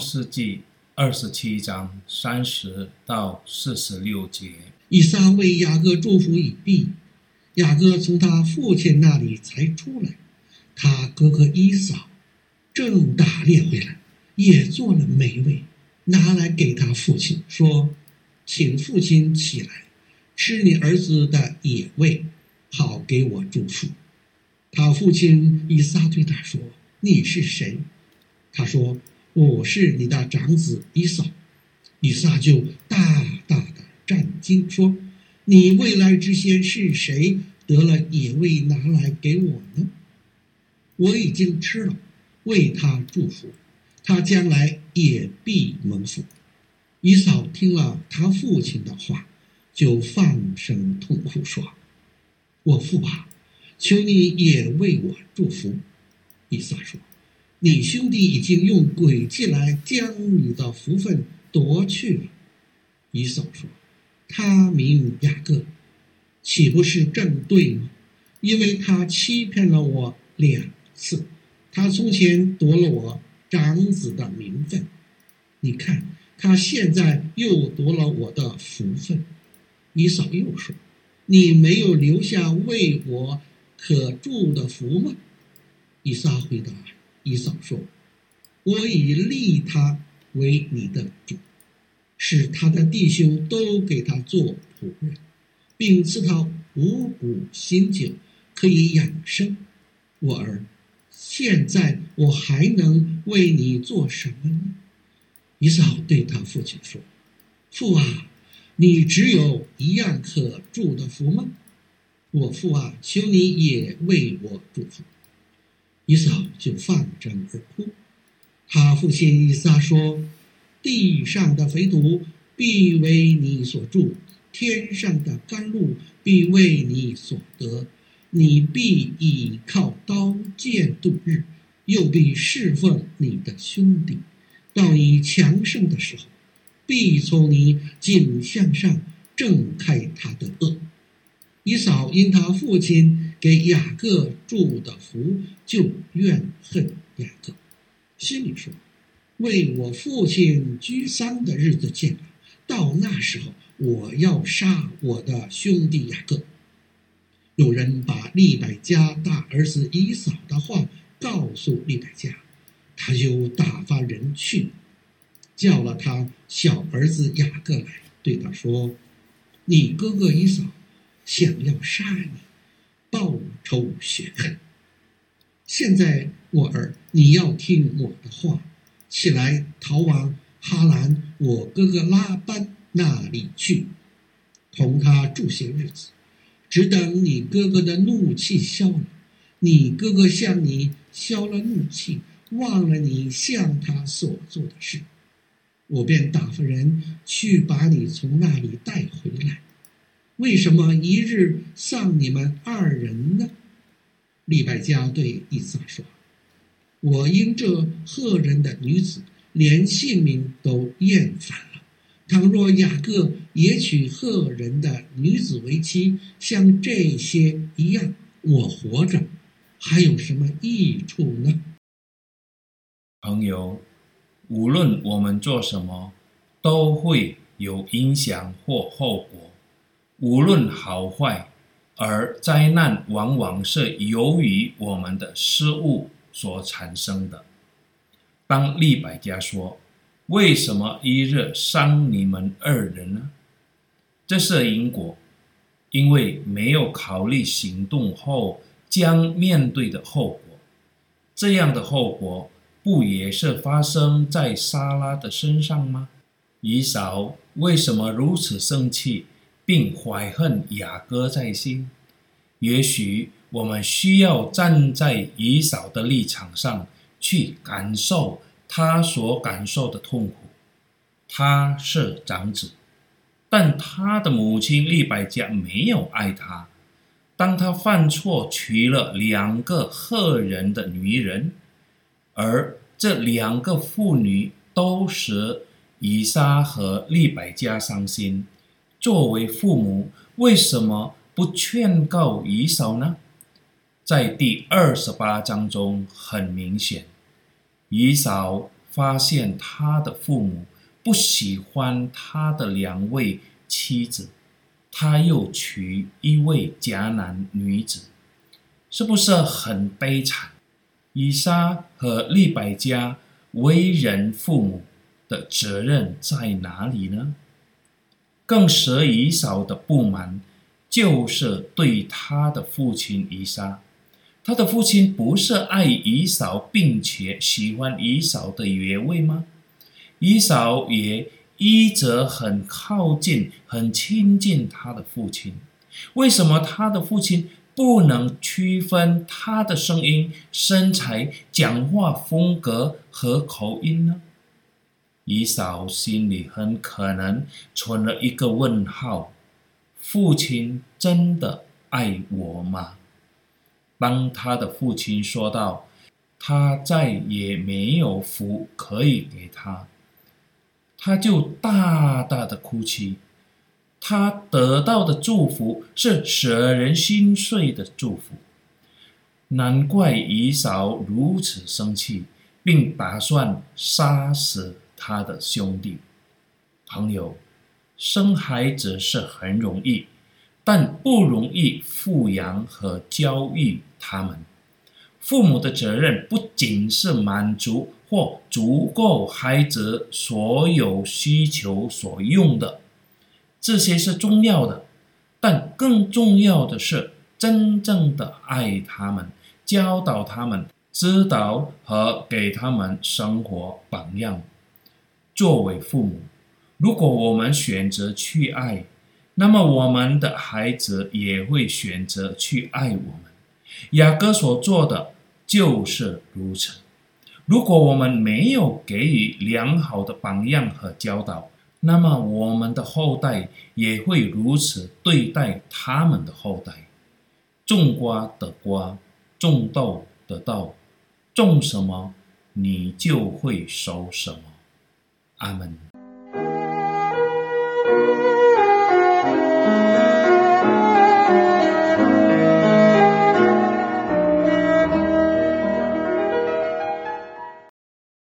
世纪二十七章三十到四十六节。以撒为雅各祝福已毕，雅各从他父亲那里才出来，他哥哥以扫正打猎回来，也做了美味，拿来给他父亲，说：“请父亲起来，吃你儿子的野味，好给我祝福。”他父亲以撒对他说：“你是谁？”他说：“我是你的长子伊萨，伊萨就大大的震惊，说：“你未来之先是谁得了野味拿来给我呢？我已经吃了，为他祝福，他将来也必蒙福。”以扫听了他父亲的话，就放声痛哭，说：“我父啊！”求你也为我祝福。伊萨说：“你兄弟已经用诡计来将你的福分夺去了。”以扫说：“他名雅各，岂不是正对吗？因为他欺骗了我两次，他从前夺了我长子的名分，你看他现在又夺了我的福分。”以扫又说：“你没有留下为我。”可祝的福吗？以撒回答以扫说：“我已立他为你的主，使他的弟兄都给他做仆人，并赐他五谷新酒，可以养生。我儿，现在我还能为你做什么呢？”以扫对他父亲说：“父啊，你只有一样可祝的福吗？”我父啊，求你也为我祝福。以扫就放声而哭。他父亲以撒说：“地上的肥土必为你所住，天上的甘露必为你所得。你必倚靠刀剑度日，又必侍奉你的兄弟。到你强盛的时候，必从你颈项上挣开他的轭。”以扫因他父亲给雅各祝的福，就怨恨雅各，心里说：“为我父亲居丧的日子近了，到那时候，我要杀我的兄弟雅各。”有人把利百加大儿子以扫的话告诉利百加，他就打发人去，叫了他小儿子雅各来，对他说：“你哥哥以扫。”想要杀你，报仇雪恨。现在我儿，你要听我的话，起来逃往哈兰，我哥哥拉班那里去，同他住些日子，只等你哥哥的怒气消了。你哥哥向你消了怒气，忘了你向他所做的事，我便打发人去把你从那里带回来。为什么一日丧你们二人呢？利百加对以撒说：“我因这赫人的女子，连性命都厌烦了。倘若雅各也娶赫人的女子为妻，像这些一样，我活着还有什么益处呢？”朋友，无论我们做什么，都会有影响或后果。无论好坏，而灾难往往是由于我们的失误所产生的。当利百加说：“为什么一日伤你们二人呢？”这是因果，因为没有考虑行动后将面对的后果。这样的后果不也是发生在莎拉的身上吗？以扫为什么如此生气？并怀恨雅各在心，也许我们需要站在以扫的立场上去感受他所感受的痛苦。他是长子，但他的母亲利百加没有爱他。当他犯错娶了两个赫人的女人，而这两个妇女都使以撒和利百加伤心。作为父母，为什么不劝告以扫呢？在第二十八章中，很明显，以扫发现他的父母不喜欢他的两位妻子，他又娶一位迦南女子，是不是很悲惨？以撒和利百加为人父母的责任在哪里呢？更使以扫的不满，就是对他的父亲以撒。他的父亲不是爱以扫，并且喜欢以扫的原位吗？以扫也一直很靠近、很亲近他的父亲。为什么他的父亲不能区分他的声音、身材、讲话风格和口音呢？以扫心里很可能存了一个问号：父亲真的爱我吗？当他的父亲说道：“他再也没有福可以给他，他就大大的哭泣。他得到的祝福是舍人心碎的祝福。难怪以嫂如此生气，并打算杀死他的兄弟。朋友，生孩子是很容易。”但不容易抚养和教育他们。父母的责任不仅是满足或足够孩子所有需求所用的，这些是重要的，但更重要的是真正的爱他们，教导他们，指导和给他们生活榜样。作为父母，如果我们选择去爱，那么我们的孩子也会选择去爱我们。雅各所做的就是如此。如果我们没有给予良好的榜样和教导，那么我们的后代也会如此对待他们的后代。种瓜得瓜，种豆得豆，种什么你就会收什么。阿门。